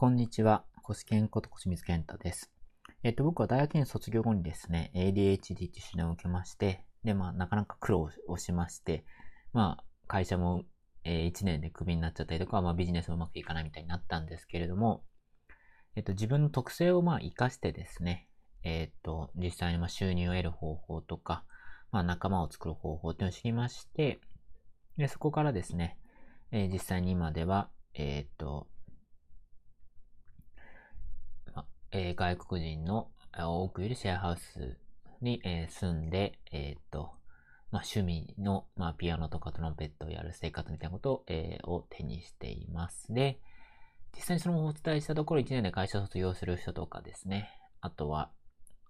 こんにちは。コスケンことコスミツケンタです。えっと、僕は大学院卒業後にですね、ADHD っていう診断を受けまして、で、まあ、なかなか苦労をしまして、まあ、会社も、えー、1年でクビになっちゃったりとか、まあ、ビジネスもうまくいかないみたいになったんですけれども、えっと、自分の特性をまあ、活かしてですね、えっと、実際にま収入を得る方法とか、まあ、仲間を作る方法っていうのを知りまして、で、そこからですね、えー、実際に今では、えっと、えー、外国人の多くいるシェアハウスに、えー、住んで、えっ、と、まあ、趣味の、まあ、ピアノとかトランペットをやる生活みたいなことを,、えー、を手にしています。で、実際にそのお伝えしたところ、1年で会社を卒業する人とかですね、あとは、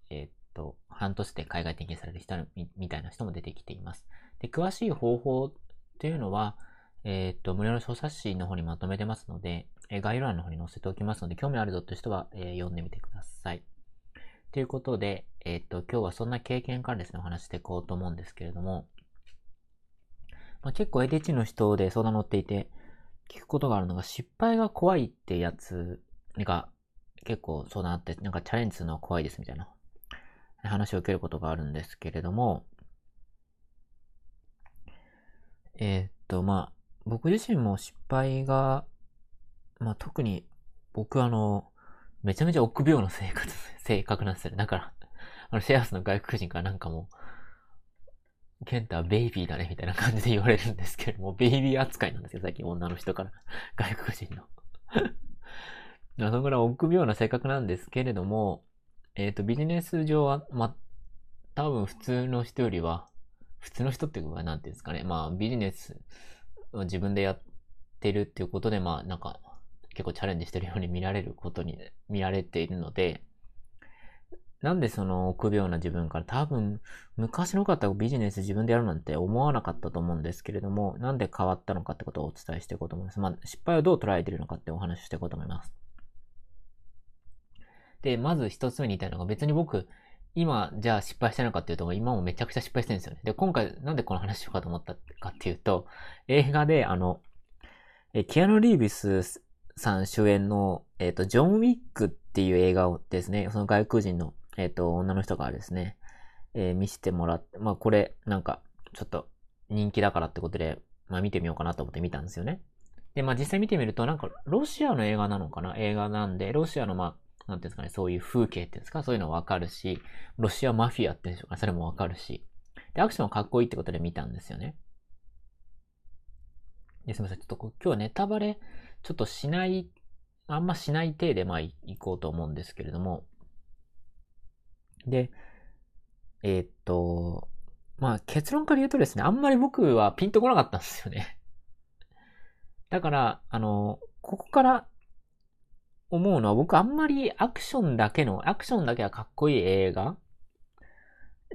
えっ、と、半年で海外転勤される人みたいな人も出てきています。で、詳しい方法っていうのは、えっ、と、無料の小冊子の方にまとめてますので、え概要欄の方に載せておきますので、興味あるぞという人は、え読んでみてください。ということで、えっ、と、今日はそんな経験からですね、お話していこうと思うんですけれども、まあ、結構 ADH の人で相談乗っていて、聞くことがあるのが、失敗が怖いってやつが結構相談あって、なんかチャレンジするのは怖いですみたいな話を受けることがあるんですけれども、えー、っと、まあ、僕自身も失敗がまあ、特に僕あの、めちゃめちゃ臆病な生活、性格なんですよね。だから、あの、シェアスの外国人からなんかもう、ケンタはベイビーだね、みたいな感じで言われるんですけども、ベイビー扱いなんですよ、最近女の人から。外国人の。そのぐらい臆病な性格なんですけれども、えっ、ー、と、ビジネス上は、ま、多分普通の人よりは、普通の人っていうか、なんていうんですかね。まあ、ビジネス自分でやってるっていうことで、まあ、なんか、結構チャレンジしてるように見られることに、見られているので、なんでその臆病な自分から多分昔の方がビジネス自分でやるなんて思わなかったと思うんですけれども、なんで変わったのかってことをお伝えしていこうと思います。まあ、失敗をどう捉えてるのかってお話ししていこうと思います。で、まず一つ目に言いたいのが別に僕、今、じゃあ失敗してないかっていうと、今もめちゃくちゃ失敗してるんですよね。で、今回なんでこの話しようかと思ったかっていうと、映画であの、え、キアヌ・リービスさん主演の、えっ、ー、と、ジョン・ウィックっていう映画をですね、その外国人の、えっ、ー、と、女の人がですね、えー、見せてもらって、まあこれ、なんか、ちょっと人気だからってことで、まあ見てみようかなと思って見たんですよね。で、まあ実際見てみると、なんか、ロシアの映画なのかな？映画なんで、ロシアのまあ、なんていうんですかね、そういう風景っていうんですかそういうのわかるし、ロシアマフィアっていうんでしょうかそれもわかるし。で、アクションはかっこいいってことで見たんですよね。ですみません。ちょっと今日はネタバレちょっとしない、あんましない体でまあ行こうと思うんですけれども。で、えー、っと、まあ結論から言うとですね、あんまり僕はピンとこなかったんですよね。だから、あの、ここから思うのは僕あんまりアクションだけの、アクションだけはかっこいい映画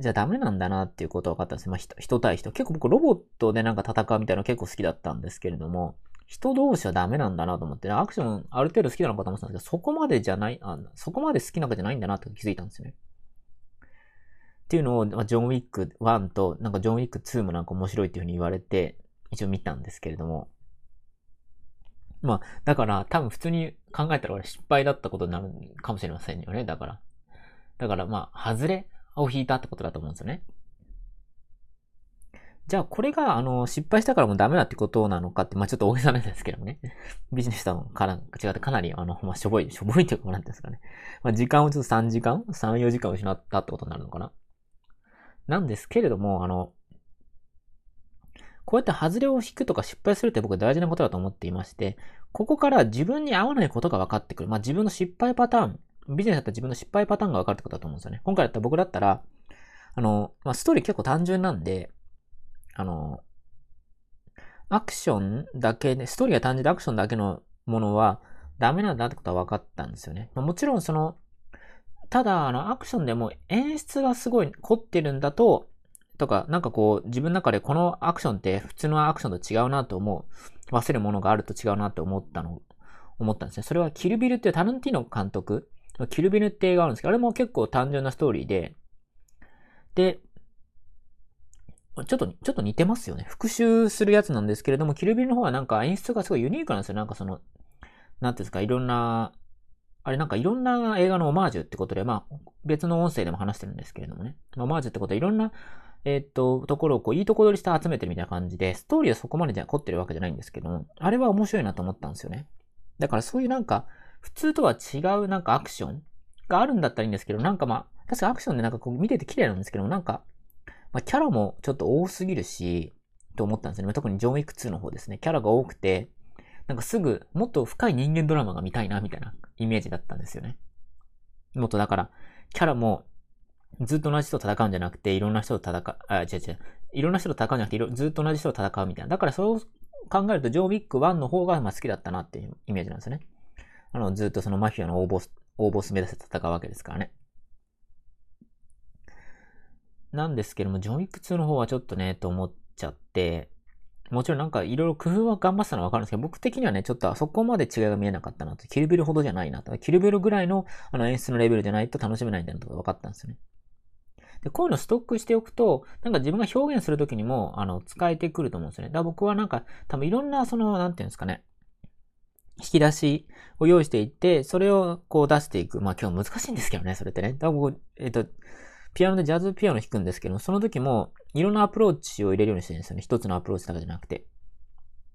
じゃダメなんだなっていうことが分かったんです。まあ人、人対人。結構僕ロボットでなんか戦うみたいなの結構好きだったんですけれども、人同士はダメなんだなと思って、アクションある程度好きなのかと思ってたんですけど、そこまでじゃない、あそこまで好きなわけじゃないんだなって気づいたんですよね。っていうのを、まあ、ジョン・ウィック1と、なんかジョン・ウィック2もなんか面白いっていうふうに言われて、一応見たんですけれども。まあ、だから多分普通に考えたら俺失敗だったことになるかもしれませんよね。だから。だからまあ、外れを引いたってことだと思うんですよね。じゃあこれが、あの、失敗したからもうダメだってことなのかって、まあちょっと大げさなんですけどもね。ビジネスとから違ってかなり、あの、まあしょぼい、しょぼいっていうか、なんですかね。まあ時間をちょっと3時間 ?3、4時間失ったってことになるのかな。なんですけれども、あの、こうやって外れを引くとか失敗するって僕は大事なことだと思っていまして、ここから自分に合わないことが分かってくる。まあ自分の失敗パターン、ビジネスだったら自分の失敗パターンが分かるってことだと思うんですよね。今回だったら僕だったら、あの、まあストーリー結構単純なんで、あの、アクションだけで、ストーリーが単純でアクションだけのものはダメなんだってことは分かったんですよね。まあ、もちろんその、ただ、あの、アクションでも演出がすごい凝ってるんだと、とか、なんかこう、自分の中でこのアクションって普通のアクションと違うなと思う、忘れるものがあると違うなと思ったの、思ったんですね。それはキルビルっていうタランティーノ監督、キルビルって映画あるんですけど、あれも結構単純なストーリーで、で、ちょっと、ちょっと似てますよね。復習するやつなんですけれども、キルビルの方はなんか演出がすごいユニークなんですよ。なんかその、なんていうんですか、いろんな、あれなんかいろんな映画のオマージュってことで、まあ、別の音声でも話してるんですけれどもね。オマージュってことでいろんな、えー、っと、ところをこう、いいとこ取りして集めてるみたいな感じで、ストーリーはそこまでじゃ凝ってるわけじゃないんですけども、あれは面白いなと思ったんですよね。だからそういうなんか、普通とは違うなんかアクションがあるんだったらいいんですけど、なんかまあ、確かアクションでなんかこう見てて綺麗なんですけども、なんか、まあキャラもちょっと多すぎるし、と思ったんですよね。特にジョンウィック2の方ですね。キャラが多くて、なんかすぐもっと深い人間ドラマが見たいな、みたいなイメージだったんですよね。もっとだから、キャラもずっと同じ人と戦うんじゃなくて、いろんな人と戦う、あ、違う違う。いろんな人と戦うんじゃなくて、ずっと同じ人と戦うみたいな。だからそう考えると、ジョー・ウィック1の方がまあ好きだったなっていうイメージなんですよね。あの、ずっとそのマフィアの大ボス、大ボス目指して戦うわけですからね。なんですけども、ジョン・ウィック2の方はちょっとね、と思っちゃって、もちろんなんかいろいろ工夫は頑張ってたのはわかるんですけど、僕的にはね、ちょっとそこまで違いが見えなかったなと。キルビルほどじゃないなと。キルビルぐらいのあの演出のレベルじゃないと楽しめないんだなと分かったんですよね。で、こういうのストックしておくと、なんか自分が表現するときにも、あの、使えてくると思うんですよね。だから僕はなんか、多分いろんな、その、なんていうんですかね。引き出しを用意していって、それをこう出していく。まあ今日難しいんですけどね、それってね。だから僕、えっ、と、ピアノでジャズピアノ弾くんですけど、その時も、いろんなアプローチを入れるようにしてるんですよね。一つのアプローチだけじゃなくて。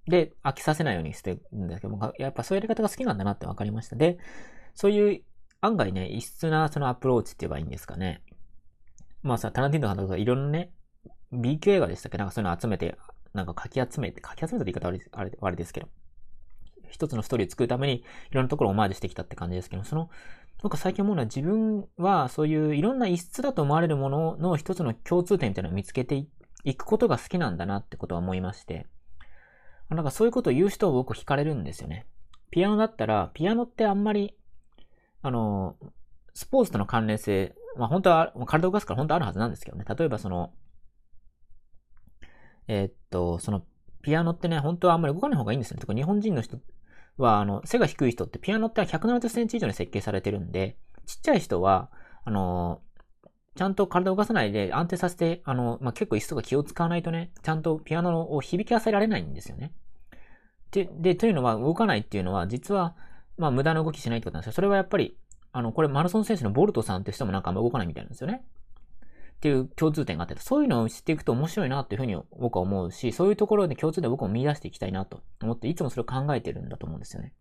で、飽きさせないようにしてるんですけどもやっぱそういうやり方が好きなんだなって分かりました。で、そういう案外ね、異質なそのアプローチって言えばいいんですかね。まあさ、タランティーノ監督がいろんなね、B 級映画でしたっけ？なんかそういうの集めて、なんか書き集めて、書き集めたって言い方あれあれですけど、一つのストーリーを作るためにいろんなところをオマージュしてきたって感じですけど、その、なんか最近思うのは自分はそういういろんな異質だと思われるものの一つの共通点みたいなのを見つけていくことが好きなんだなってことは思いまして、なんかそういうことを言う人を僕惹かれるんですよね。ピアノだったら、ピアノってあんまり、あの、スポーツとの関連性、まあ本当は、体を動かすから本当あるはずなんですけどね。例えばその、えー、っと、その、ピアノってね、本当はあんまり動かない方がいいんですよね。特に日本人の人は、あの、背が低い人ってピアノって170センチ以上に設計されてるんで、ちっちゃい人は、あの、ちゃんと体を動かさないで安定させて、あの、まあ、結構椅子とか気を使わないとね、ちゃんとピアノを響かせられないんですよね。で、で、というのは動かないっていうのは、実は、まあ、無駄な動きしないってことなんですよ。それはやっぱり、あの、これマラソン選手のボルトさんって人もなんかあんま動かないみたいなんですよね。っていう共通点があって、そういうのを知っていくと面白いなっていうふうに僕は思うし、そういうところで共通点を僕も見出していきたいなと思って、いつもそれを考えてるんだと思うんですよね。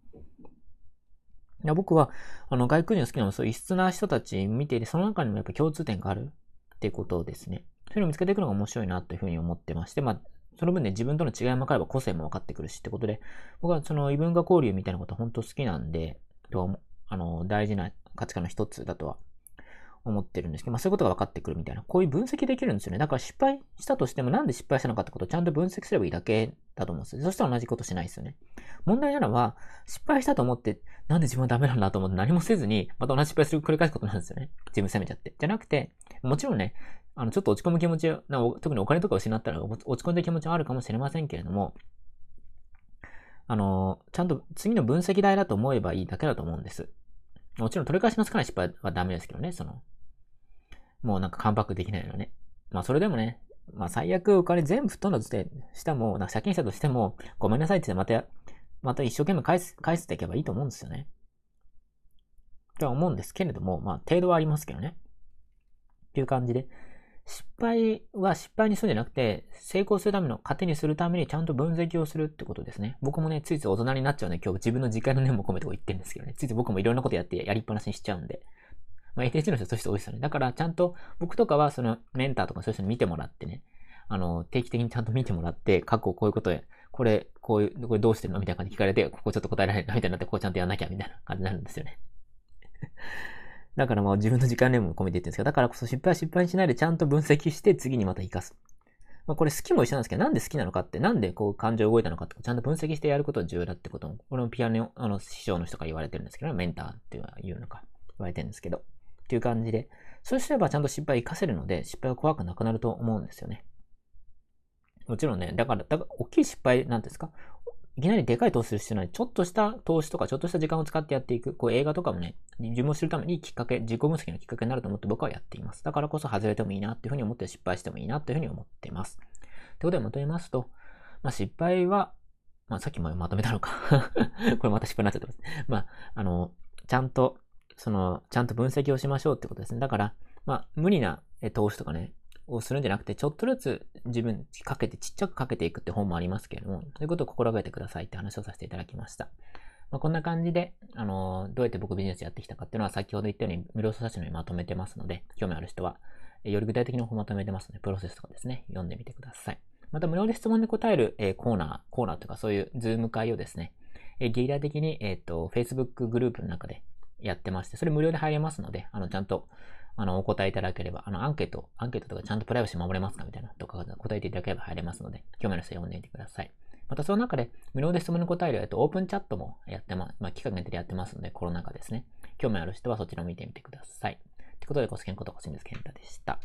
僕は、あの、外国人の好きなのはそういう異質な人たち見ていて、その中にもやっぱ共通点があるってことですね。そういうのを見つけていくのが面白いなというふうに思ってまして、まあ、その分ね、自分との違いも分かれば個性も分かってくるしってことで、僕はその異文化交流みたいなことは本当好きなんで、あの、大事な価値観の一つだとは思ってるんですけど、まあそういうことが分かってくるみたいな、こういう分析できるんですよね。だから失敗したとしてもなんで失敗したのかってことをちゃんと分析すればいいだけだと思うんですよ。そしたら同じことしないですよね。問題なのは、失敗したと思って、なんで自分はダメなんだと思って何もせずに、また同じ失敗する繰り返すことなんですよね。自分責めちゃって。じゃなくて、もちろんね、あの、ちょっと落ち込む気持ち、な特にお金とか失ったら落ち込んでる気持ちはあるかもしれませんけれども、あの、ちゃんと次の分析台だと思えばいいだけだと思うんです。もちろん取り返しのつかない失敗はダメですけどね、その、もうなんかカムできないのね。まあそれでもね、まあ最悪お金全部吹っ飛んだとして、したも、なんか借金したとしても、ごめんなさいってまた、また一生懸命返す、返していけばいいと思うんですよね。とは思うんですけれども、まあ程度はありますけどね。っていう感じで、失敗は失敗にするんじゃなくて、成功するための、糧にするためにちゃんと分析をするってことですね。僕もね、ついつい大人になっちゃうんで、今日自分の時間の念も込めてこう言ってるんですけどね。ついつい僕もいろんなことやってやりっぱなしにしちゃうんで。まあ、ATH の人そういう人多いですよね。だから、ちゃんと、僕とかは、その、メンターとかそういう人に見てもらってね、あの、定期的にちゃんと見てもらって、過去こういうことで、これ、こういう、これどうしてるのみたいな感じで聞かれて、ここちょっと答えられないな、みたいになって、こうちゃんとやんなきゃ、みたいな感じになるんですよね。だからまあ自分の時間でも込めて言ってるんですけど、だからこそ失敗は失敗にしないでちゃんと分析して次にまた活かす。まあこれ好きも一緒なんですけど、なんで好きなのかって、なんでこう感情動いたのかって、ちゃんと分析してやることが重要だってことも、これもピアノ、あの、師匠の人から言われてるんですけど、メンターっていうのか、言われてるんですけど。っていう感じで、そうすればちゃんと失敗活かせるので、失敗は怖くなくなると思うんですよね。もちろんね、だから、だから大きい失敗なんですか？いきなりでかい投資する必要ない。ちょっとした投資とか、ちょっとした時間を使ってやっていく。こう映画とかもね、自分を知るためにきっかけ、自己分析のきっかけになると思って僕はやっています。だからこそ外れてもいいなっていうふうに思って失敗してもいいなっていうふうに思っています。ということでまとめますと、まあ失敗は、まあさっきもまとめたのか これまた失敗になっちゃってます。まあ、あの、ちゃんとその、ちゃんと分析をしましょうってことですね。だから、まあ、無理な投資とかね、をするんじゃなくて、ちょっとずつ自分かけて、ちっちゃくかけていくって本もありますけれども、そういうことを心がけてくださいって話をさせていただきました。まあ、こんな感じで、あのー、どうやって僕ビジネスやってきたかっていうのは先ほど言ったように無料書写真にまとめてますので、興味ある人は、より具体的な方まとめてますので、プロセスとかですね、読んでみてください。また無料で質問で答える、えー、コーナー、コーナーとかそういうズーム会をですね、えー、ゲリラ的に、えっ、ー、と、Facebook グループの中でやってまして、それ無料で入れますので、あの、ちゃんと、あの、お答えいただければ、あの、アンケート、アンケートとかちゃんとプライバシー守れますかみたいなとか答えていただければ入れますので、興味ある人は読んでみてください。またその中で無料で質問に答える、えっと、オープンチャットもやってま、まあ、期間限定でやってますので、コロナ禍ですね。興味ある人はそちらも見てみてください。ということで、ご視聴ことこしみずけんたでした。